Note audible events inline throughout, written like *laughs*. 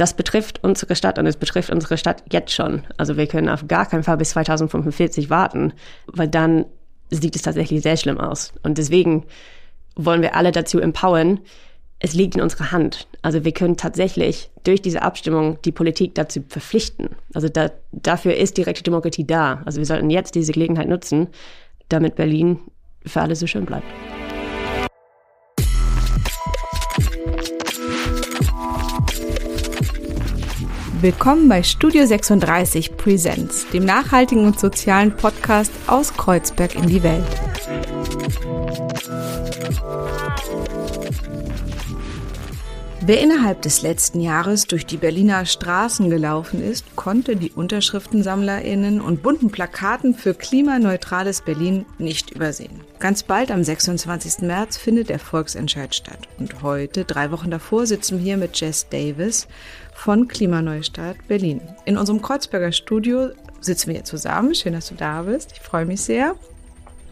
das betrifft unsere Stadt und es betrifft unsere Stadt jetzt schon. Also wir können auf gar keinen Fall bis 2045 warten, weil dann sieht es tatsächlich sehr schlimm aus. Und deswegen wollen wir alle dazu empowern, es liegt in unserer Hand. Also wir können tatsächlich durch diese Abstimmung die Politik dazu verpflichten. Also da, dafür ist direkte Demokratie da. Also wir sollten jetzt diese Gelegenheit nutzen, damit Berlin für alle so schön bleibt. Willkommen bei Studio 36 Presents, dem nachhaltigen und sozialen Podcast aus Kreuzberg in die Welt. Wer innerhalb des letzten Jahres durch die Berliner Straßen gelaufen ist, konnte die Unterschriftensammlerinnen und bunten Plakaten für klimaneutrales Berlin nicht übersehen. Ganz bald am 26. März findet der Volksentscheid statt. Und heute, drei Wochen davor, sitzen wir hier mit Jess Davis von Klimaneustart Berlin. In unserem Kreuzberger Studio sitzen wir hier zusammen. Schön, dass du da bist. Ich freue mich sehr.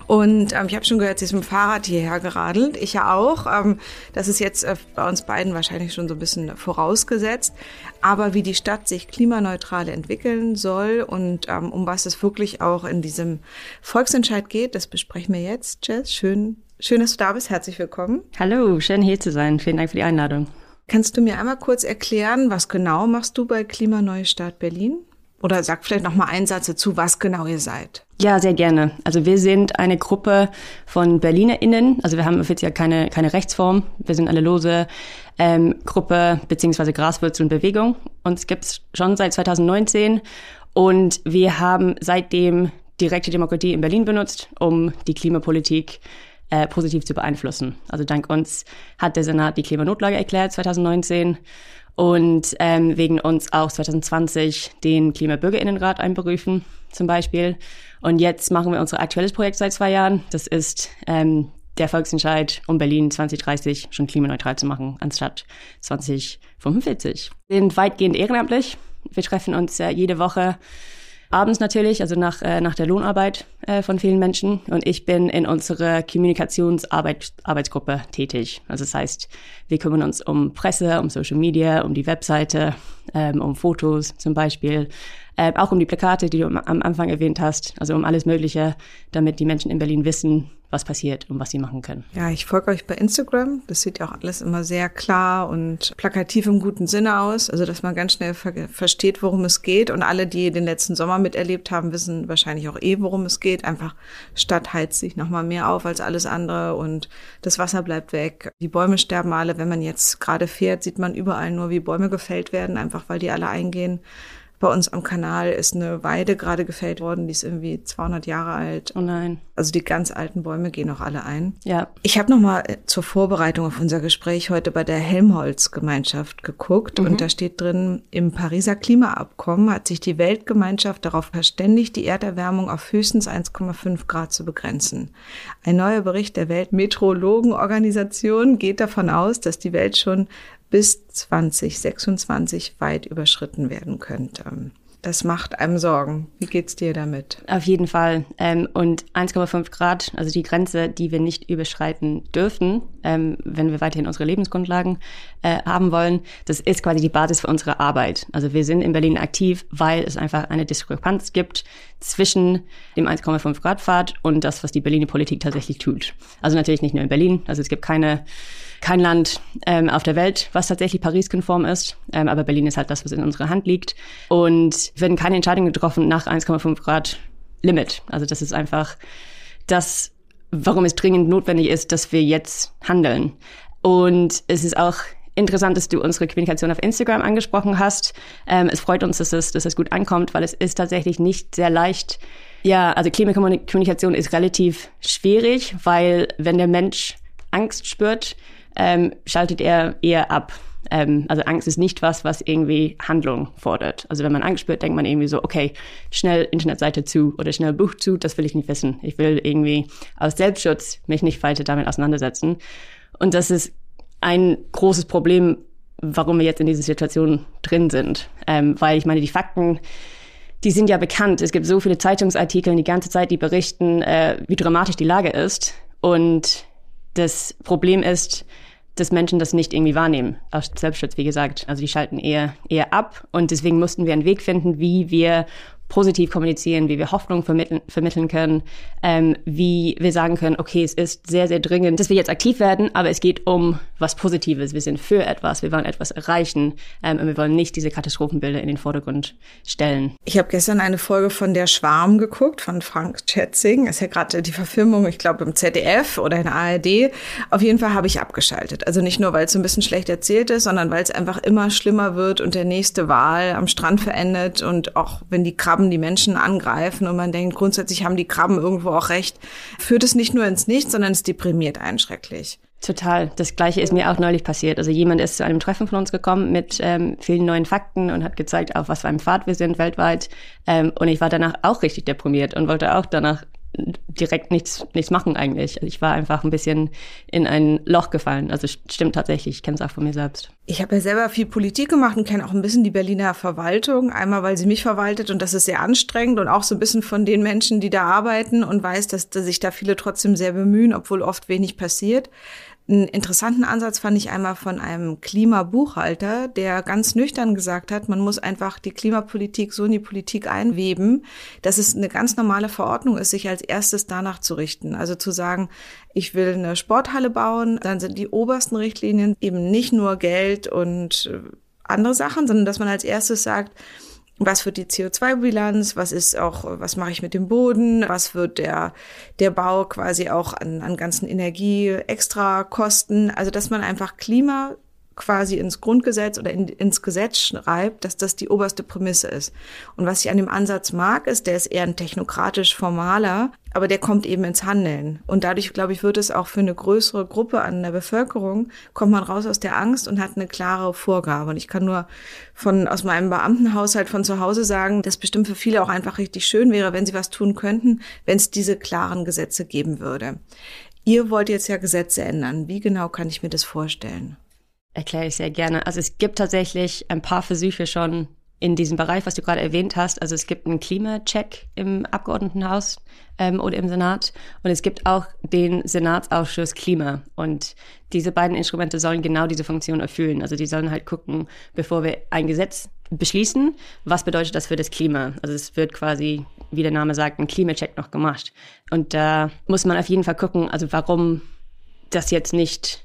Und ähm, ich habe schon gehört, sie ist mit dem Fahrrad hierher geradelt. Ich ja auch. Ähm, das ist jetzt äh, bei uns beiden wahrscheinlich schon so ein bisschen vorausgesetzt. Aber wie die Stadt sich klimaneutral entwickeln soll und ähm, um was es wirklich auch in diesem Volksentscheid geht, das besprechen wir jetzt. Jess, schön, schön, dass du da bist. Herzlich willkommen. Hallo, schön hier zu sein. Vielen Dank für die Einladung. Kannst du mir einmal kurz erklären, was genau machst du bei Klimaneustart Berlin? Oder sag vielleicht noch mal einen Satz was genau ihr seid. Ja, sehr gerne. Also wir sind eine Gruppe von BerlinerInnen. Also wir haben offiziell keine, keine Rechtsform. Wir sind eine lose ähm, Gruppe beziehungsweise Graswurzel und Bewegung. Uns gibt's schon seit 2019 und wir haben seitdem direkte Demokratie in Berlin benutzt, um die Klimapolitik äh, positiv zu beeinflussen. Also dank uns hat der Senat die Klimanotlage erklärt 2019 und ähm, wegen uns auch 2020 den Klimabürgerinnenrat einberufen zum Beispiel. Und jetzt machen wir unser aktuelles Projekt seit zwei Jahren. Das ist ähm, der Volksentscheid, um Berlin 2030 schon klimaneutral zu machen, anstatt 2045. Wir sind weitgehend ehrenamtlich. Wir treffen uns äh, jede Woche abends natürlich, also nach, äh, nach der Lohnarbeit äh, von vielen Menschen. Und ich bin in unserer Kommunikationsarbeitsgruppe tätig. Also das heißt, wir kümmern uns um Presse, um Social Media, um die Webseite, ähm, um Fotos zum Beispiel, äh, auch um die Plakate, die du am Anfang erwähnt hast, also um alles Mögliche, damit die Menschen in Berlin wissen, was passiert und was sie machen können. Ja, ich folge euch bei Instagram. Das sieht ja auch alles immer sehr klar und plakativ im guten Sinne aus. Also, dass man ganz schnell ver versteht, worum es geht. Und alle, die den letzten Sommer miterlebt haben, wissen wahrscheinlich auch eh, worum es geht. Einfach Stadt heizt sich nochmal mehr auf als alles andere und das Wasser bleibt weg. Die Bäume sterben alle. Wenn man jetzt gerade fährt, sieht man überall nur, wie Bäume gefällt werden, einfach weil die alle eingehen. Bei uns am Kanal ist eine Weide gerade gefällt worden, die ist irgendwie 200 Jahre alt. Oh nein. Also die ganz alten Bäume gehen auch alle ein. Ja. Ich habe noch mal äh, zur Vorbereitung auf unser Gespräch heute bei der Helmholtz-Gemeinschaft geguckt mhm. und da steht drin, im Pariser Klimaabkommen hat sich die Weltgemeinschaft darauf verständigt, die Erderwärmung auf höchstens 1,5 Grad zu begrenzen. Ein neuer Bericht der Weltmeteorologenorganisation geht davon aus, dass die Welt schon bis 2026 weit überschritten werden könnte. Das macht einem Sorgen. Wie geht's dir damit? Auf jeden Fall. Ähm, und 1,5 Grad, also die Grenze, die wir nicht überschreiten dürfen, ähm, wenn wir weiterhin unsere Lebensgrundlagen äh, haben wollen, das ist quasi die Basis für unsere Arbeit. Also wir sind in Berlin aktiv, weil es einfach eine Diskrepanz gibt zwischen dem 1,5 Grad Pfad und das, was die Berliner Politik tatsächlich tut. Also natürlich nicht nur in Berlin. Also es gibt keine kein Land ähm, auf der Welt, was tatsächlich Paris-konform ist. Ähm, aber Berlin ist halt das, was in unserer Hand liegt. Und werden keine Entscheidungen getroffen nach 1,5 Grad Limit. Also das ist einfach das, warum es dringend notwendig ist, dass wir jetzt handeln. Und es ist auch interessant, dass du unsere Kommunikation auf Instagram angesprochen hast. Ähm, es freut uns, dass es, dass es gut ankommt, weil es ist tatsächlich nicht sehr leicht. Ja, also Klimakommunikation ist relativ schwierig, weil wenn der Mensch Angst spürt, ähm, schaltet er eher ab. Ähm, also Angst ist nicht was, was irgendwie Handlung fordert. Also wenn man Angst spürt, denkt man irgendwie so, okay, schnell Internetseite zu oder schnell Buch zu, das will ich nicht wissen. Ich will irgendwie aus Selbstschutz mich nicht weiter damit auseinandersetzen. Und das ist ein großes Problem, warum wir jetzt in dieser Situation drin sind. Ähm, weil ich meine, die Fakten, die sind ja bekannt. Es gibt so viele Zeitungsartikel die ganze Zeit, die berichten, äh, wie dramatisch die Lage ist. Und das Problem ist, dass Menschen das nicht irgendwie wahrnehmen, aus Selbstschutz, wie gesagt. Also die schalten eher, eher ab und deswegen mussten wir einen Weg finden, wie wir positiv kommunizieren, wie wir Hoffnung vermitteln, vermitteln können, ähm, wie wir sagen können, okay, es ist sehr, sehr dringend, dass wir jetzt aktiv werden, aber es geht um was Positives. Wir sind für etwas, wir wollen etwas erreichen ähm, und wir wollen nicht diese Katastrophenbilder in den Vordergrund stellen. Ich habe gestern eine Folge von Der Schwarm geguckt, von Frank Schätzing. Ist ja gerade die Verfilmung, ich glaube, im ZDF oder in der ARD. Auf jeden Fall habe ich abgeschaltet. Also nicht nur, weil es so ein bisschen schlecht erzählt ist, sondern weil es einfach immer schlimmer wird und der nächste Wahl am Strand verendet und auch wenn die Krabben Krabben die Menschen angreifen und man denkt, grundsätzlich haben die Krabben irgendwo auch recht, führt es nicht nur ins Nichts, sondern es deprimiert einen schrecklich. Total. Das Gleiche ist mir auch neulich passiert. Also jemand ist zu einem Treffen von uns gekommen mit ähm, vielen neuen Fakten und hat gezeigt, auf was für einem Pfad wir sind weltweit. Ähm, und ich war danach auch richtig deprimiert und wollte auch danach direkt nichts, nichts machen eigentlich. Also ich war einfach ein bisschen in ein Loch gefallen. Also stimmt tatsächlich, ich kenne es auch von mir selbst. Ich habe ja selber viel Politik gemacht und kenne auch ein bisschen die Berliner Verwaltung. Einmal, weil sie mich verwaltet und das ist sehr anstrengend und auch so ein bisschen von den Menschen, die da arbeiten und weiß, dass, dass sich da viele trotzdem sehr bemühen, obwohl oft wenig passiert. Einen interessanten Ansatz fand ich einmal von einem Klimabuchhalter, der ganz nüchtern gesagt hat, man muss einfach die Klimapolitik so in die Politik einweben, dass es eine ganz normale Verordnung ist, sich als erstes danach zu richten. Also zu sagen, ich will eine Sporthalle bauen, dann sind die obersten Richtlinien eben nicht nur Geld und äh, andere Sachen, sondern dass man als erstes sagt, was wird die CO2-Bilanz, was ist auch, was mache ich mit dem Boden, was wird der, der Bau quasi auch an, an ganzen Energie extra kosten. Also, dass man einfach Klima quasi ins Grundgesetz oder in, ins Gesetz schreibt, dass das die oberste Prämisse ist. Und was ich an dem Ansatz mag, ist, der ist eher ein technokratisch formaler, aber der kommt eben ins Handeln. Und dadurch, glaube ich, wird es auch für eine größere Gruppe an der Bevölkerung, kommt man raus aus der Angst und hat eine klare Vorgabe. Und ich kann nur von, aus meinem Beamtenhaushalt von zu Hause sagen, dass bestimmt für viele auch einfach richtig schön wäre, wenn sie was tun könnten, wenn es diese klaren Gesetze geben würde. Ihr wollt jetzt ja Gesetze ändern. Wie genau kann ich mir das vorstellen? Erkläre ich sehr gerne. Also es gibt tatsächlich ein paar Versuche schon in diesem Bereich, was du gerade erwähnt hast. Also es gibt einen Klimacheck im Abgeordnetenhaus ähm, oder im Senat und es gibt auch den Senatsausschuss Klima. Und diese beiden Instrumente sollen genau diese Funktion erfüllen. Also die sollen halt gucken, bevor wir ein Gesetz beschließen, was bedeutet das für das Klima. Also es wird quasi, wie der Name sagt, ein Klimacheck noch gemacht. Und da muss man auf jeden Fall gucken, also warum das jetzt nicht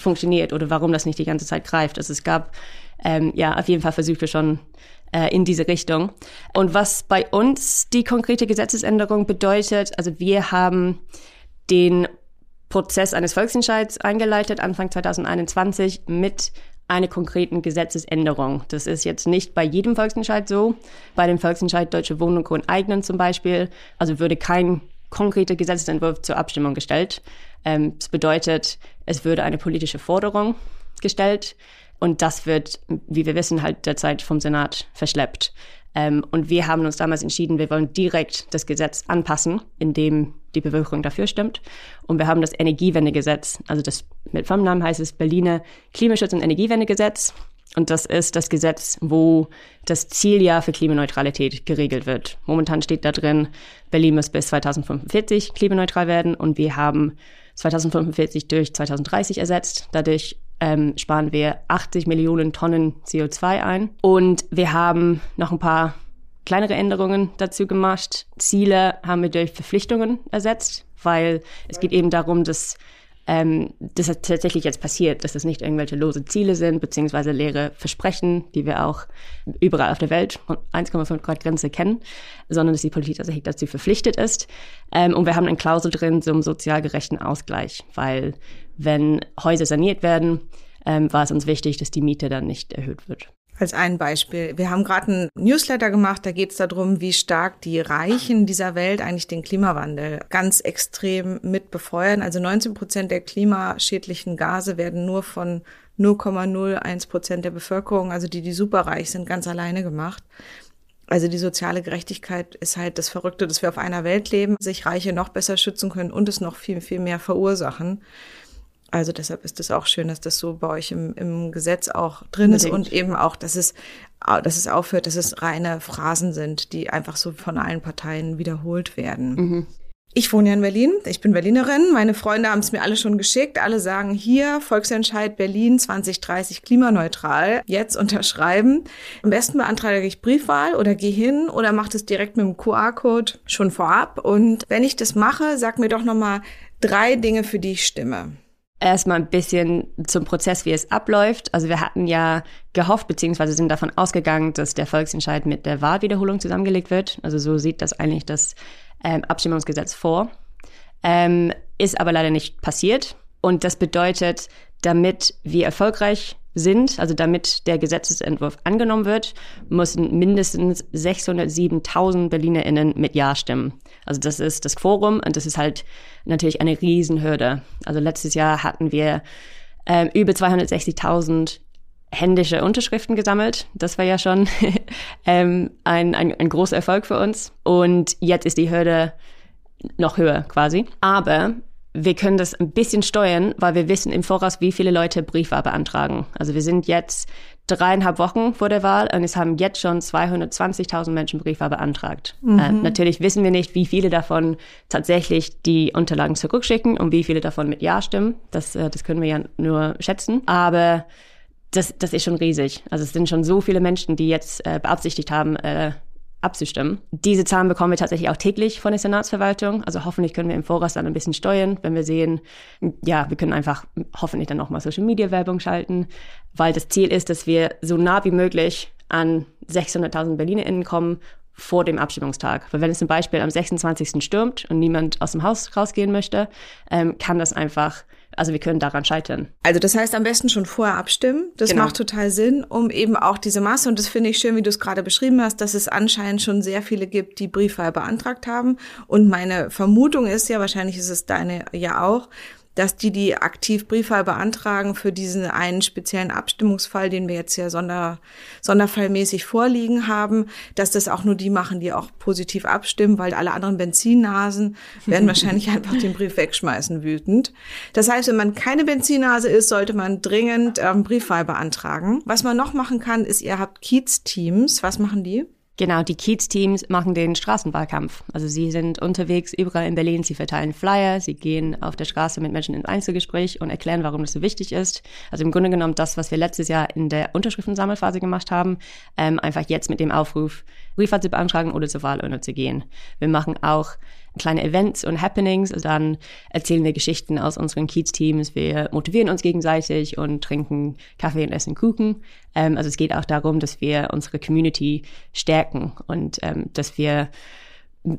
funktioniert oder warum das nicht die ganze Zeit greift. Also es gab ähm, ja auf jeden Fall Versuche schon äh, in diese Richtung. Und was bei uns die konkrete Gesetzesänderung bedeutet, also wir haben den Prozess eines Volksentscheids eingeleitet, Anfang 2021, mit einer konkreten Gesetzesänderung. Das ist jetzt nicht bei jedem Volksentscheid so. Bei dem Volksentscheid Deutsche Wohnung und Eignen zum Beispiel, also würde kein konkreter Gesetzesentwurf zur Abstimmung gestellt. Ähm, das bedeutet, es würde eine politische Forderung gestellt und das wird, wie wir wissen, halt derzeit vom Senat verschleppt. Ähm, und wir haben uns damals entschieden, wir wollen direkt das Gesetz anpassen, indem die Bevölkerung dafür stimmt. Und wir haben das Energiewendegesetz, also das mit vom Namen heißt es Berliner Klimaschutz- und Energiewendegesetz. Und das ist das Gesetz, wo das Zieljahr für Klimaneutralität geregelt wird. Momentan steht da drin, Berlin muss bis 2045 klimaneutral werden und wir haben 2045 durch 2030 ersetzt. Dadurch ähm, sparen wir 80 Millionen Tonnen CO2 ein. Und wir haben noch ein paar kleinere Änderungen dazu gemacht. Ziele haben wir durch Verpflichtungen ersetzt, weil es geht eben darum, dass ähm, das tatsächlich jetzt passiert, dass das nicht irgendwelche lose Ziele sind, beziehungsweise leere Versprechen, die wir auch überall auf der Welt von 1,5 Grad Grenze kennen, sondern dass die Politik tatsächlich dazu verpflichtet ist. Ähm, und wir haben eine Klausel drin zum sozial gerechten Ausgleich, weil wenn Häuser saniert werden, ähm, war es uns wichtig, dass die Miete dann nicht erhöht wird als ein Beispiel. Wir haben gerade einen Newsletter gemacht, da geht es darum, wie stark die Reichen dieser Welt eigentlich den Klimawandel ganz extrem mit befeuern. Also 19 Prozent der klimaschädlichen Gase werden nur von 0,01 Prozent der Bevölkerung, also die, die superreich sind, ganz alleine gemacht. Also die soziale Gerechtigkeit ist halt das Verrückte, dass wir auf einer Welt leben, sich Reiche noch besser schützen können und es noch viel, viel mehr verursachen. Also deshalb ist es auch schön, dass das so bei euch im, im Gesetz auch drin Unbedingt. ist und eben auch, dass es, dass es aufhört, dass es reine Phrasen sind, die einfach so von allen Parteien wiederholt werden. Mhm. Ich wohne ja in Berlin. Ich bin Berlinerin. Meine Freunde haben es mir alle schon geschickt. Alle sagen hier Volksentscheid Berlin 2030 klimaneutral. Jetzt unterschreiben. Am besten beantrage ich Briefwahl oder gehe hin oder mache das direkt mit dem QR-Code schon vorab. Und wenn ich das mache, sag mir doch noch mal drei Dinge, für die ich stimme erstmal ein bisschen zum Prozess, wie es abläuft. Also wir hatten ja gehofft, beziehungsweise sind davon ausgegangen, dass der Volksentscheid mit der Wahlwiederholung zusammengelegt wird. Also so sieht das eigentlich das ähm, Abstimmungsgesetz vor. Ähm, ist aber leider nicht passiert. Und das bedeutet, damit wir erfolgreich sind, also damit der Gesetzesentwurf angenommen wird, müssen mindestens 607.000 BerlinerInnen mit Ja stimmen. Also das ist das Quorum und das ist halt natürlich eine Riesenhürde. Also letztes Jahr hatten wir ähm, über 260.000 händische Unterschriften gesammelt. Das war ja schon *laughs* ähm, ein, ein, ein großer Erfolg für uns. Und jetzt ist die Hürde noch höher quasi. Aber wir können das ein bisschen steuern, weil wir wissen im Voraus, wie viele Leute Briefwahl beantragen. Also wir sind jetzt dreieinhalb Wochen vor der Wahl und es haben jetzt schon 220.000 Menschen Briefwahl beantragt. Mhm. Äh, natürlich wissen wir nicht, wie viele davon tatsächlich die Unterlagen zurückschicken und wie viele davon mit Ja stimmen. Das, äh, das können wir ja nur schätzen. Aber das, das ist schon riesig. Also es sind schon so viele Menschen, die jetzt äh, beabsichtigt haben, äh, abzustimmen. Diese Zahlen bekommen wir tatsächlich auch täglich von der Senatsverwaltung. Also hoffentlich können wir im Voraus dann ein bisschen steuern, wenn wir sehen, ja, wir können einfach hoffentlich dann auch mal Social Media Werbung schalten, weil das Ziel ist, dass wir so nah wie möglich an 600.000 BerlinerInnen kommen vor dem Abstimmungstag. Weil wenn es zum Beispiel am 26. stürmt und niemand aus dem Haus rausgehen möchte, ähm, kann das einfach also wir können daran scheitern. Also das heißt am besten schon vorher abstimmen. Das genau. macht total Sinn, um eben auch diese Masse, und das finde ich schön, wie du es gerade beschrieben hast, dass es anscheinend schon sehr viele gibt, die Briefwahl beantragt haben. Und meine Vermutung ist ja, wahrscheinlich ist es deine ja auch, dass die, die aktiv Briefwahl beantragen für diesen einen speziellen Abstimmungsfall, den wir jetzt ja sonder, sonderfallmäßig vorliegen haben, dass das auch nur die machen, die auch positiv abstimmen, weil alle anderen Benzinnasen werden *laughs* wahrscheinlich einfach den Brief wegschmeißen wütend. Das heißt, wenn man keine Benzinnase ist, sollte man dringend ähm, Briefwahl beantragen. Was man noch machen kann, ist, ihr habt Kiez-Teams. Was machen die? Genau, die Kiez-Teams machen den Straßenwahlkampf. Also sie sind unterwegs überall in Berlin, sie verteilen Flyer, sie gehen auf der Straße mit Menschen ins Einzelgespräch und erklären, warum das so wichtig ist. Also im Grunde genommen das, was wir letztes Jahr in der Unterschriftensammelphase gemacht haben, ähm, einfach jetzt mit dem Aufruf, Briefwahl zu beantragen oder zur Wahlurne zu gehen. Wir machen auch kleine Events und Happenings. Dann erzählen wir Geschichten aus unseren Kiez-Teams. Wir motivieren uns gegenseitig und trinken Kaffee und essen Kuchen. Ähm, also es geht auch darum, dass wir unsere Community stärken und ähm, dass wir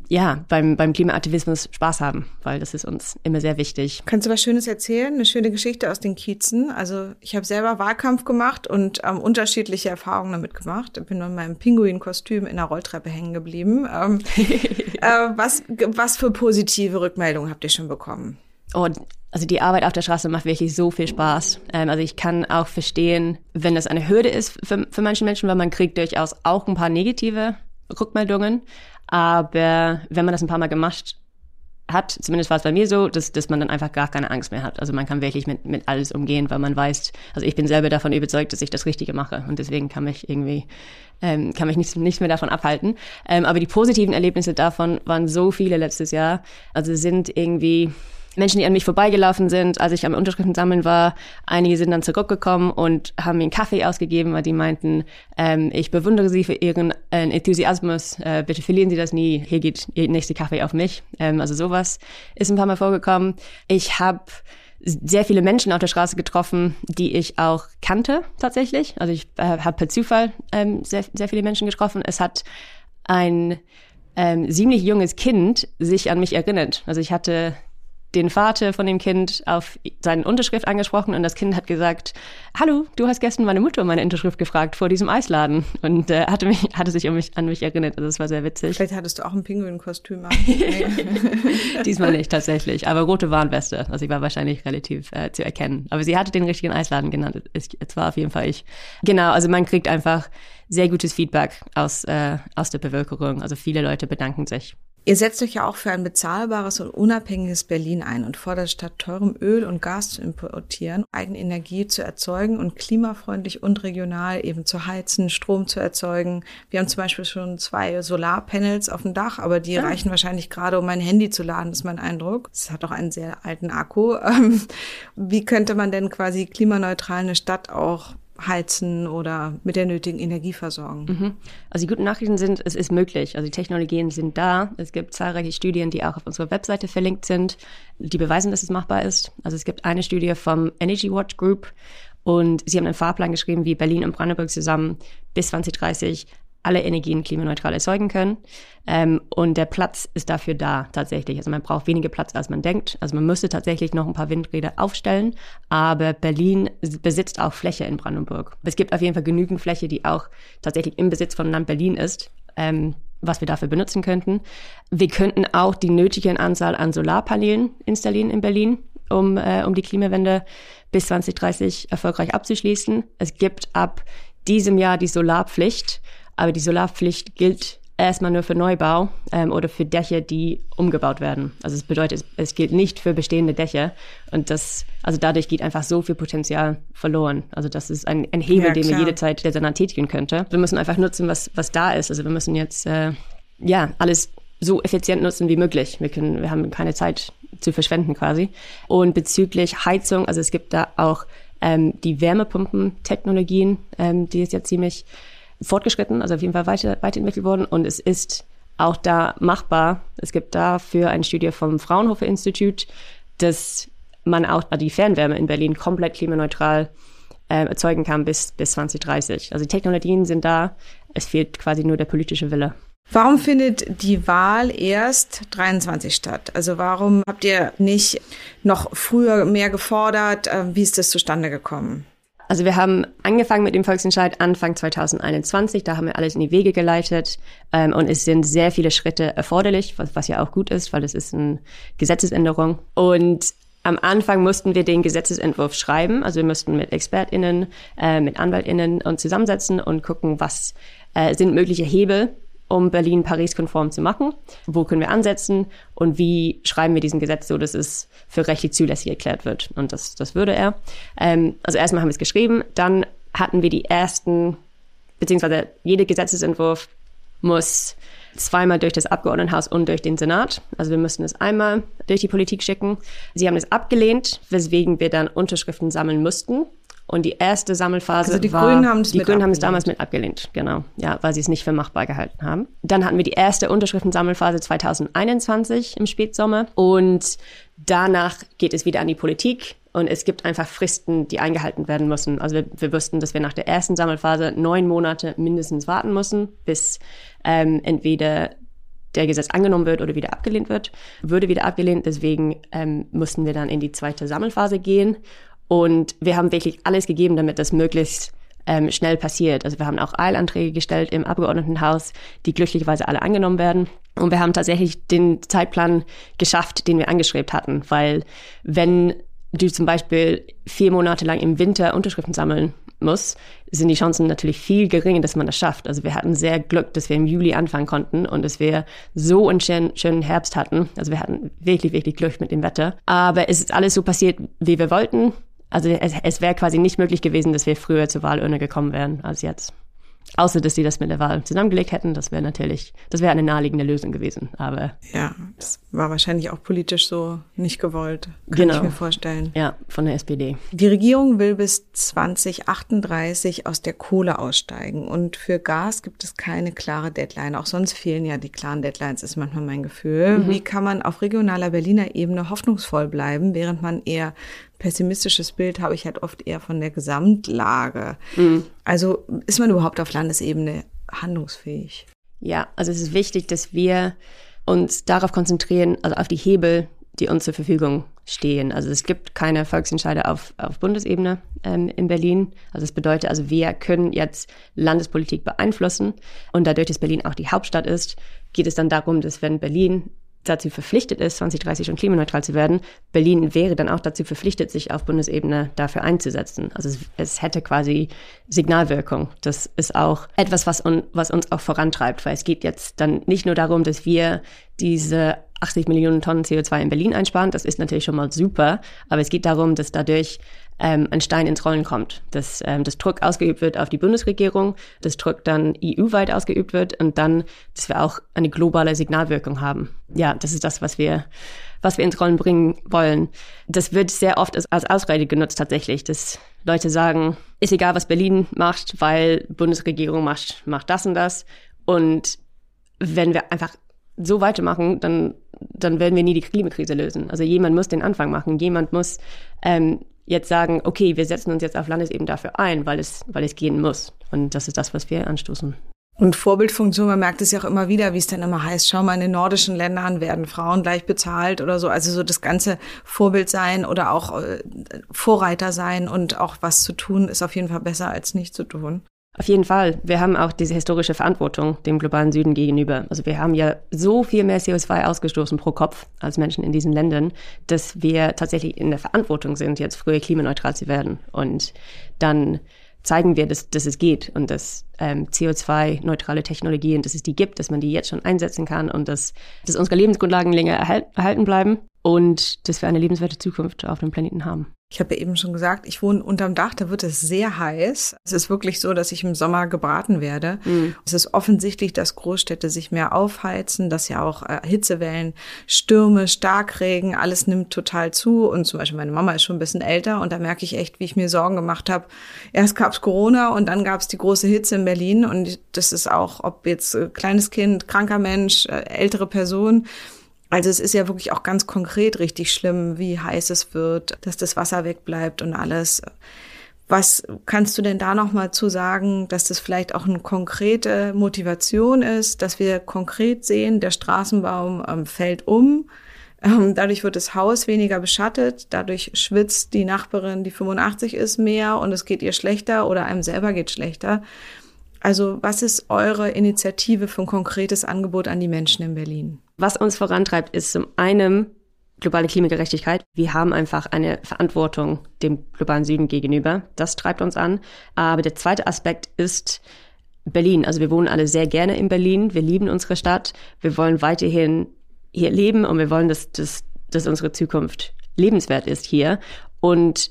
ja, beim, beim Klimaaktivismus Spaß haben, weil das ist uns immer sehr wichtig. Kannst du was Schönes erzählen? Eine schöne Geschichte aus den Kiezen? Also ich habe selber Wahlkampf gemacht und ähm, unterschiedliche Erfahrungen damit gemacht. Ich bin in meinem Pinguin-Kostüm in der Rolltreppe hängen geblieben. Ähm, *laughs* äh, was, was für positive Rückmeldungen habt ihr schon bekommen? Oh, also die Arbeit auf der Straße macht wirklich so viel Spaß. Ähm, also ich kann auch verstehen, wenn das eine Hürde ist für, für manche Menschen, weil man kriegt durchaus auch ein paar negative Rückmeldungen. Aber wenn man das ein paar Mal gemacht hat, zumindest war es bei mir so, dass, dass man dann einfach gar keine Angst mehr hat. Also man kann wirklich mit, mit alles umgehen, weil man weiß, also ich bin selber davon überzeugt, dass ich das Richtige mache und deswegen kann mich irgendwie, ähm, kann mich nichts, nichts mehr davon abhalten. Ähm, aber die positiven Erlebnisse davon waren so viele letztes Jahr. Also sind irgendwie, Menschen, die an mich vorbeigelaufen sind, als ich am Unterschriften sammeln war. Einige sind dann zurückgekommen und haben mir einen Kaffee ausgegeben, weil die meinten, ähm, ich bewundere Sie für Ihren äh, Enthusiasmus. Äh, bitte verlieren Sie das nie. Hier geht Ihr nächster Kaffee auf mich. Ähm, also sowas ist ein paar Mal vorgekommen. Ich habe sehr viele Menschen auf der Straße getroffen, die ich auch kannte tatsächlich. Also ich äh, habe per Zufall ähm, sehr, sehr viele Menschen getroffen. Es hat ein ähm, ziemlich junges Kind sich an mich erinnert. Also ich hatte den Vater von dem Kind auf seine Unterschrift angesprochen und das Kind hat gesagt, hallo, du hast gestern meine Mutter um meine Unterschrift gefragt vor diesem Eisladen und äh, hatte, mich, *laughs* hatte sich um mich, an mich erinnert. Also das war sehr witzig. Vielleicht hattest du auch ein Pinguin-Kostüm an. *laughs* Diesmal nicht tatsächlich, aber rote Warnweste. Also ich war wahrscheinlich relativ äh, zu erkennen. Aber sie hatte den richtigen Eisladen genannt. Es, es war auf jeden Fall ich. Genau, also man kriegt einfach sehr gutes Feedback aus, äh, aus der Bevölkerung. Also viele Leute bedanken sich. Ihr setzt euch ja auch für ein bezahlbares und unabhängiges Berlin ein und fordert statt teurem Öl und Gas zu importieren, eigene Energie zu erzeugen und klimafreundlich und regional eben zu heizen, Strom zu erzeugen. Wir haben zum Beispiel schon zwei Solarpanels auf dem Dach, aber die ja. reichen wahrscheinlich gerade, um mein Handy zu laden, ist mein Eindruck. Es hat auch einen sehr alten Akku. *laughs* Wie könnte man denn quasi klimaneutral eine Stadt auch heizen oder mit der nötigen Energie versorgen. Mhm. Also die guten Nachrichten sind, es ist möglich. Also die Technologien sind da. Es gibt zahlreiche Studien, die auch auf unserer Webseite verlinkt sind, die beweisen, dass es machbar ist. Also es gibt eine Studie vom Energy Watch Group und sie haben einen Fahrplan geschrieben, wie Berlin und Brandenburg zusammen bis 2030 alle Energien klimaneutral erzeugen können. Ähm, und der Platz ist dafür da tatsächlich. Also man braucht weniger Platz, als man denkt. Also man müsste tatsächlich noch ein paar Windräder aufstellen, aber Berlin besitzt auch Fläche in Brandenburg. Es gibt auf jeden Fall genügend Fläche, die auch tatsächlich im Besitz von Land Berlin ist. Ähm, was wir dafür benutzen könnten. Wir könnten auch die nötige Anzahl an Solarpanelen installieren in Berlin, um, äh, um die Klimawende bis 2030 erfolgreich abzuschließen. Es gibt ab diesem Jahr die Solarpflicht aber die Solarpflicht gilt erstmal nur für Neubau ähm, oder für Dächer, die umgebaut werden. Also es bedeutet, es gilt nicht für bestehende Dächer. Und das, also dadurch geht einfach so viel Potenzial verloren. Also das ist ein, ein Hebel, ja, den wir jederzeit der Senat tätigen könnte. Wir müssen einfach nutzen, was, was da ist. Also wir müssen jetzt äh, ja alles so effizient nutzen wie möglich. Wir können, wir haben keine Zeit zu verschwenden quasi. Und bezüglich Heizung, also es gibt da auch ähm, die Wärmepumpentechnologien, ähm, die ist ja ziemlich fortgeschritten, also auf jeden Fall weiter, weiterentwickelt worden und es ist auch da machbar. Es gibt dafür eine Studie vom Fraunhofer Institut, dass man auch die Fernwärme in Berlin komplett klimaneutral äh, erzeugen kann bis, bis 2030. Also die Technologien sind da, es fehlt quasi nur der politische Wille. Warum findet die Wahl erst 23 statt? Also warum habt ihr nicht noch früher mehr gefordert? Äh, wie ist das zustande gekommen? Also wir haben angefangen mit dem Volksentscheid Anfang 2021, da haben wir alles in die Wege geleitet. Ähm, und es sind sehr viele Schritte erforderlich, was, was ja auch gut ist, weil es ist eine Gesetzesänderung. Und am Anfang mussten wir den Gesetzesentwurf schreiben, also wir mussten mit ExpertInnen, äh, mit AnwaltInnen uns zusammensetzen und gucken, was äh, sind mögliche Hebel, um Berlin Paris-konform zu machen? Wo können wir ansetzen? Und wie schreiben wir diesen Gesetz so, dass es für rechtlich zulässig erklärt wird? Und das, das würde er. Ähm, also erstmal haben wir es geschrieben, dann hatten wir die ersten, beziehungsweise jeder Gesetzesentwurf muss zweimal durch das Abgeordnetenhaus und durch den Senat. Also wir müssen es einmal durch die Politik schicken. Sie haben es abgelehnt, weswegen wir dann Unterschriften sammeln mussten. Und die erste Sammelphase also die war, Grünen haben es die Grünen haben es damals mit abgelehnt, genau, ja, weil sie es nicht für machbar gehalten haben. Dann hatten wir die erste Unterschriftensammelphase 2021 im Spätsommer und danach geht es wieder an die Politik und es gibt einfach Fristen, die eingehalten werden müssen. Also wir, wir wussten, dass wir nach der ersten Sammelphase neun Monate mindestens warten müssen, bis ähm, entweder der Gesetz angenommen wird oder wieder abgelehnt wird, würde wieder abgelehnt. Deswegen ähm, mussten wir dann in die zweite Sammelphase gehen. Und wir haben wirklich alles gegeben, damit das möglichst ähm, schnell passiert. Also wir haben auch Eilanträge gestellt im Abgeordnetenhaus, die glücklicherweise alle angenommen werden. Und wir haben tatsächlich den Zeitplan geschafft, den wir angestrebt hatten, weil wenn du zum Beispiel vier Monate lang im Winter Unterschriften sammeln musst, sind die Chancen natürlich viel geringer, dass man das schafft. Also wir hatten sehr Glück, dass wir im Juli anfangen konnten und dass wir so einen schönen, schönen Herbst hatten. Also wir hatten wirklich, wirklich Glück mit dem Wetter. Aber es ist alles so passiert, wie wir wollten. Also es, es wäre quasi nicht möglich gewesen, dass wir früher zur Wahlurne gekommen wären als jetzt. Außer, dass sie das mit der Wahl zusammengelegt hätten. Das wäre natürlich, das wäre eine naheliegende Lösung gewesen. Aber. Ja, das war wahrscheinlich auch politisch so nicht gewollt. Kann genau. ich mir vorstellen. Ja, von der SPD. Die Regierung will bis 2038 aus der Kohle aussteigen. Und für Gas gibt es keine klare Deadline. Auch sonst fehlen ja die klaren Deadlines, ist manchmal mein Gefühl. Mhm. Wie kann man auf regionaler Berliner Ebene hoffnungsvoll bleiben, während man eher pessimistisches Bild habe ich halt oft eher von der Gesamtlage. Mhm. Also ist man überhaupt auf Landesebene handlungsfähig? Ja, also es ist wichtig, dass wir uns darauf konzentrieren, also auf die Hebel, die uns zur Verfügung stehen. Also es gibt keine Volksentscheide auf, auf Bundesebene ähm, in Berlin. Also das bedeutet, also wir können jetzt Landespolitik beeinflussen und dadurch, dass Berlin auch die Hauptstadt ist, geht es dann darum, dass wenn Berlin dazu verpflichtet ist, 2030 schon klimaneutral zu werden, Berlin wäre dann auch dazu verpflichtet, sich auf Bundesebene dafür einzusetzen. Also es, es hätte quasi Signalwirkung. Das ist auch etwas, was, un, was uns auch vorantreibt, weil es geht jetzt dann nicht nur darum, dass wir diese 80 Millionen Tonnen CO2 in Berlin einsparen. Das ist natürlich schon mal super, aber es geht darum, dass dadurch ähm, ein Stein ins Rollen kommt, dass ähm, das Druck ausgeübt wird auf die Bundesregierung, dass Druck dann EU-weit ausgeübt wird und dann, dass wir auch eine globale Signalwirkung haben. Ja, das ist das, was wir, was wir ins Rollen bringen wollen. Das wird sehr oft als, als Ausrede genutzt tatsächlich, dass Leute sagen, ist egal, was Berlin macht, weil Bundesregierung macht, macht das und das. Und wenn wir einfach so weitermachen, dann, dann werden wir nie die Klimakrise lösen. Also jemand muss den Anfang machen. Jemand muss ähm, jetzt sagen, okay, wir setzen uns jetzt auf Landesebene dafür ein, weil es, weil es gehen muss. Und das ist das, was wir anstoßen. Und Vorbildfunktion, man merkt es ja auch immer wieder, wie es dann immer heißt, schau mal, in den nordischen Ländern werden Frauen gleich bezahlt oder so. Also so das ganze Vorbild sein oder auch äh, Vorreiter sein und auch was zu tun, ist auf jeden Fall besser als nicht zu tun. Auf jeden Fall. Wir haben auch diese historische Verantwortung dem globalen Süden gegenüber. Also wir haben ja so viel mehr CO2 ausgestoßen pro Kopf als Menschen in diesen Ländern, dass wir tatsächlich in der Verantwortung sind, jetzt früher klimaneutral zu werden. Und dann zeigen wir, dass, dass es geht und dass ähm, CO2-neutrale Technologien, dass es die gibt, dass man die jetzt schon einsetzen kann und dass, dass unsere Lebensgrundlagen länger erhalten bleiben und dass wir eine lebenswerte Zukunft auf dem Planeten haben. Ich habe ja eben schon gesagt, ich wohne unterm Dach, da wird es sehr heiß. Es ist wirklich so, dass ich im Sommer gebraten werde. Mhm. Es ist offensichtlich, dass Großstädte sich mehr aufheizen, dass ja auch äh, Hitzewellen, Stürme, Starkregen, alles nimmt total zu. Und zum Beispiel meine Mama ist schon ein bisschen älter und da merke ich echt, wie ich mir Sorgen gemacht habe. Erst gab's Corona und dann gab's die große Hitze in Berlin und das ist auch, ob jetzt äh, kleines Kind, kranker Mensch, äh, ältere Person, also es ist ja wirklich auch ganz konkret richtig schlimm, wie heiß es wird, dass das Wasser wegbleibt und alles. Was kannst du denn da noch mal zu sagen, dass das vielleicht auch eine konkrete Motivation ist, dass wir konkret sehen, der Straßenbaum ähm, fällt um, ähm, dadurch wird das Haus weniger beschattet, dadurch schwitzt die Nachbarin, die 85 ist, mehr und es geht ihr schlechter oder einem selber geht schlechter. Also was ist eure Initiative für ein konkretes Angebot an die Menschen in Berlin? Was uns vorantreibt, ist zum einen globale Klimagerechtigkeit. Wir haben einfach eine Verantwortung dem globalen Süden gegenüber. Das treibt uns an. Aber der zweite Aspekt ist Berlin. Also wir wohnen alle sehr gerne in Berlin. Wir lieben unsere Stadt. Wir wollen weiterhin hier leben und wir wollen, dass, dass, dass unsere Zukunft lebenswert ist hier. Und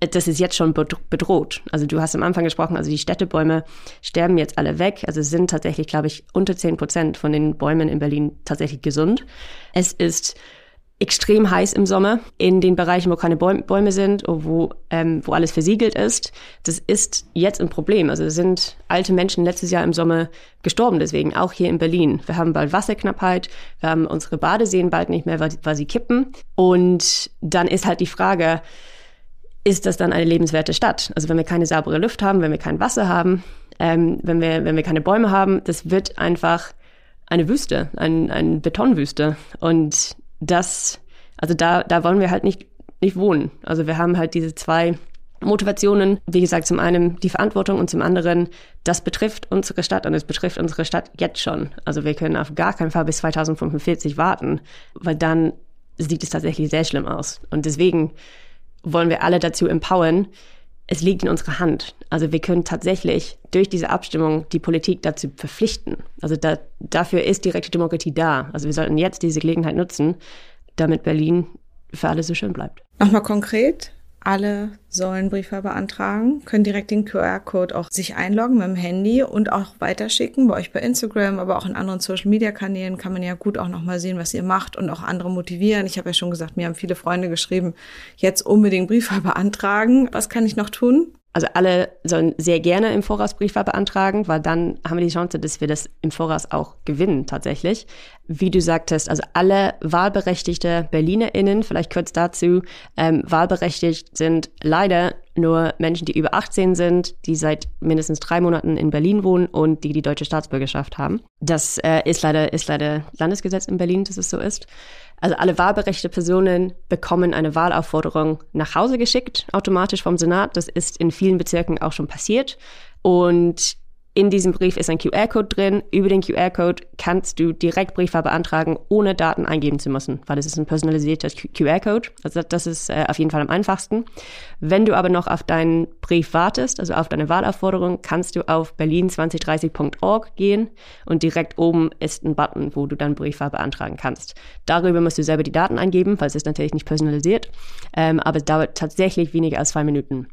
das ist jetzt schon bedroht. Also du hast am Anfang gesprochen, also die Städtebäume sterben jetzt alle weg. Also es sind tatsächlich, glaube ich, unter zehn Prozent von den Bäumen in Berlin tatsächlich gesund. Es ist extrem heiß im Sommer in den Bereichen, wo keine Bäume sind, wo, ähm, wo alles versiegelt ist. Das ist jetzt ein Problem. Also sind alte Menschen letztes Jahr im Sommer gestorben deswegen, auch hier in Berlin. Wir haben bald Wasserknappheit, wir haben unsere Badeseen bald nicht mehr, weil sie kippen. Und dann ist halt die Frage, ist das dann eine lebenswerte Stadt. Also wenn wir keine saubere Luft haben, wenn wir kein Wasser haben, ähm, wenn, wir, wenn wir keine Bäume haben, das wird einfach eine Wüste, ein, eine Betonwüste. Und das, also da, da wollen wir halt nicht, nicht wohnen. Also wir haben halt diese zwei Motivationen. Wie gesagt, zum einen die Verantwortung und zum anderen, das betrifft unsere Stadt und es betrifft unsere Stadt jetzt schon. Also wir können auf gar keinen Fall bis 2045 warten, weil dann sieht es tatsächlich sehr schlimm aus. Und deswegen wollen wir alle dazu empowern, es liegt in unserer Hand. Also wir können tatsächlich durch diese Abstimmung die Politik dazu verpflichten. Also da, dafür ist direkte Demokratie da. Also wir sollten jetzt diese Gelegenheit nutzen, damit Berlin für alle so schön bleibt. Nochmal konkret, alle sollen Briefe beantragen, können direkt den QR-Code auch sich einloggen mit dem Handy und auch weiterschicken. Bei euch bei Instagram, aber auch in anderen Social-Media-Kanälen kann man ja gut auch nochmal sehen, was ihr macht und auch andere motivieren. Ich habe ja schon gesagt, mir haben viele Freunde geschrieben, jetzt unbedingt Briefe *laughs* beantragen. Was kann ich noch tun? Also alle sollen sehr gerne im Voraus Briefwahl beantragen, weil dann haben wir die Chance, dass wir das im Voraus auch gewinnen tatsächlich. Wie du sagtest, also alle wahlberechtigte BerlinerInnen, vielleicht kurz dazu, ähm, wahlberechtigt sind leider nur Menschen, die über 18 sind, die seit mindestens drei Monaten in Berlin wohnen und die die deutsche Staatsbürgerschaft haben. Das äh, ist leider ist leider Landesgesetz in Berlin, dass es so ist. Also alle wahlberechtigte Personen bekommen eine Wahlaufforderung nach Hause geschickt, automatisch vom Senat. Das ist in vielen Bezirken auch schon passiert. Und In diesem Brief ist ein QR-Code drin. Über den QR-Code kannst du direkt Briefe beantragen, ohne Daten eingeben zu müssen, weil es ist ein personalisierter QR-Code. Also das ist äh, auf jeden Fall am einfachsten. Wenn du aber noch auf deinen Brief wartest, also auf deine Wahlaufforderung, kannst du auf berlin2030.org gehen und direkt oben ist ein Button, wo du dann Briefwahl beantragen kannst. Darüber musst du selber die Daten eingeben, weil es ist natürlich nicht personalisiert, ähm, aber es dauert tatsächlich weniger als zwei Minuten.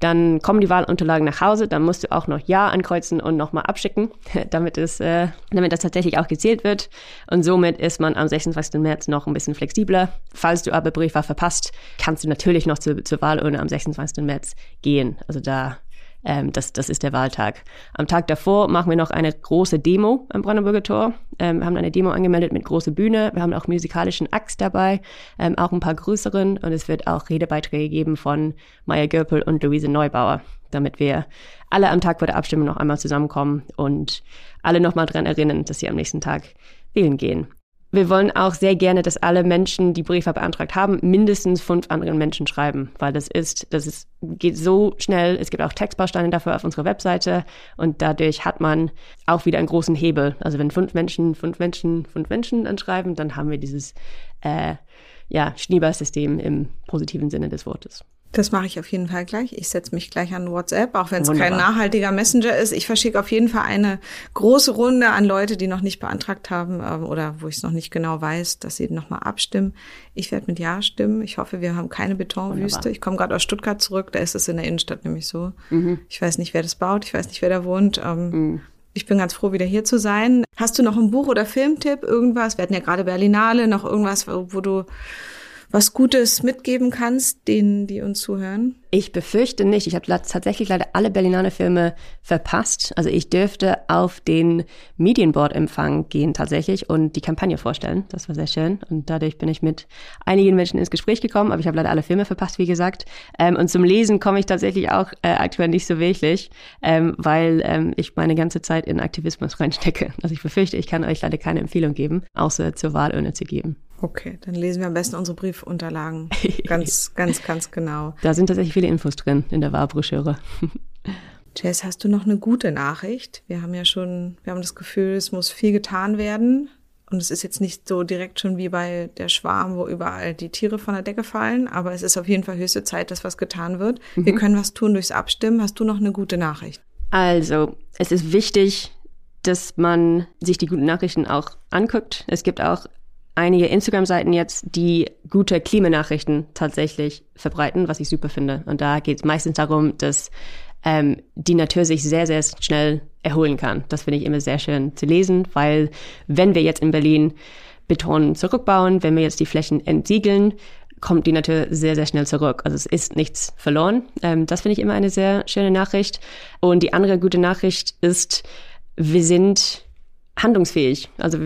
Dann kommen die Wahlunterlagen nach Hause, dann musst du auch noch Ja ankreuzen und nochmal abschicken, *laughs* damit, es, äh, damit das tatsächlich auch gezählt wird. Und somit ist man am 26. März noch ein bisschen flexibler. Falls du aber Briefwahl verpasst, kannst du natürlich noch zu, zur Wahlurne am 26. März gehen. Also da ähm, das, das ist der Wahltag. Am Tag davor machen wir noch eine große Demo am Brandenburger Tor. Ähm, wir haben eine Demo angemeldet mit großer Bühne. Wir haben auch musikalischen Axt dabei, ähm, auch ein paar größeren. Und es wird auch Redebeiträge geben von Maya Görpel und Luise Neubauer, damit wir alle am Tag vor der Abstimmung noch einmal zusammenkommen und alle nochmal dran erinnern, dass sie am nächsten Tag wählen gehen. Wir wollen auch sehr gerne, dass alle Menschen, die Briefe beantragt haben, mindestens fünf anderen Menschen schreiben, weil das ist, das ist, geht so schnell. Es gibt auch Textbausteine dafür auf unserer Webseite und dadurch hat man auch wieder einen großen Hebel. Also wenn fünf Menschen, fünf Menschen, fünf Menschen anschreiben, dann haben wir dieses äh, ja, Schneeballsystem im positiven Sinne des Wortes. Das mache ich auf jeden Fall gleich. Ich setze mich gleich an WhatsApp, auch wenn es kein nachhaltiger Messenger ist. Ich verschicke auf jeden Fall eine große Runde an Leute, die noch nicht beantragt haben äh, oder wo ich es noch nicht genau weiß, dass sie nochmal abstimmen. Ich werde mit Ja stimmen. Ich hoffe, wir haben keine Betonwüste. Wunderbar. Ich komme gerade aus Stuttgart zurück, da ist es in der Innenstadt nämlich so. Mhm. Ich weiß nicht, wer das baut, ich weiß nicht, wer da wohnt. Ähm, mhm. Ich bin ganz froh, wieder hier zu sein. Hast du noch ein Buch oder Filmtipp, irgendwas? Wir hatten ja gerade Berlinale, noch irgendwas, wo du was Gutes mitgeben kannst, denen, die uns zuhören? Ich befürchte nicht. Ich habe tatsächlich leider alle Berlinale Filme verpasst. Also ich dürfte auf den Medienboard-Empfang gehen tatsächlich und die Kampagne vorstellen. Das war sehr schön. Und dadurch bin ich mit einigen Menschen ins Gespräch gekommen, aber ich habe leider alle Filme verpasst, wie gesagt. Ähm, und zum Lesen komme ich tatsächlich auch äh, aktuell nicht so wirklich, ähm, weil ähm, ich meine ganze Zeit in Aktivismus reinstecke. Also ich befürchte, ich kann euch leider keine Empfehlung geben, außer zur Wahlurne zu geben. Okay, dann lesen wir am besten unsere Briefunterlagen *laughs* ganz, ganz, ganz genau. Da sind tatsächlich viele Infos drin in der Wahrbroschüre. Jess, hast du noch eine gute Nachricht? Wir haben ja schon, wir haben das Gefühl, es muss viel getan werden. Und es ist jetzt nicht so direkt schon wie bei der Schwarm, wo überall die Tiere von der Decke fallen, aber es ist auf jeden Fall höchste Zeit, dass was getan wird. Mhm. Wir können was tun durchs Abstimmen. Hast du noch eine gute Nachricht? Also, es ist wichtig, dass man sich die guten Nachrichten auch anguckt. Es gibt auch einige Instagram-Seiten jetzt, die gute Klimanachrichten tatsächlich verbreiten, was ich super finde. Und da geht es meistens darum, dass ähm, die Natur sich sehr, sehr schnell erholen kann. Das finde ich immer sehr schön zu lesen, weil wenn wir jetzt in Berlin Beton zurückbauen, wenn wir jetzt die Flächen entsiegeln, kommt die Natur sehr, sehr schnell zurück. Also es ist nichts verloren. Ähm, das finde ich immer eine sehr schöne Nachricht. Und die andere gute Nachricht ist, wir sind handlungsfähig. Also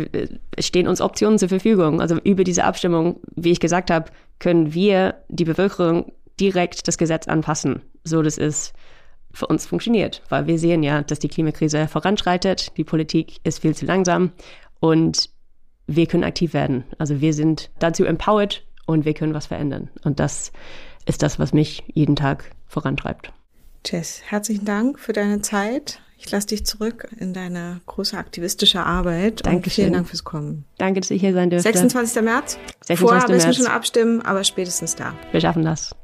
es stehen uns Optionen zur Verfügung. Also über diese Abstimmung, wie ich gesagt habe, können wir die Bevölkerung direkt das Gesetz anpassen, so dass es für uns funktioniert. Weil wir sehen ja, dass die Klimakrise voranschreitet, die Politik ist viel zu langsam und wir können aktiv werden. Also wir sind dazu empowered und wir können was verändern. Und das ist das, was mich jeden Tag vorantreibt. Jess, herzlichen Dank für deine Zeit. Ich lasse dich zurück in deine große aktivistische Arbeit. Danke. Vielen Dank fürs Kommen. Danke, dass ich hier sein durfte. 26. März. 26. Vorher müssen wir schon abstimmen, aber spätestens da. Wir schaffen das.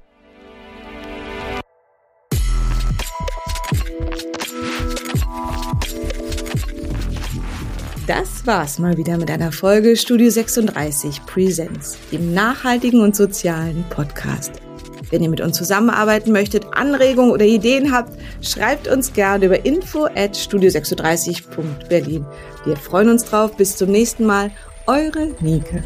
Das war's mal wieder mit einer Folge Studio 36 Presents, dem nachhaltigen und sozialen Podcast. Wenn ihr mit uns zusammenarbeiten möchtet, Anregungen oder Ideen habt, schreibt uns gerne über info at studio36.berlin. Wir freuen uns drauf. Bis zum nächsten Mal. Eure Nike.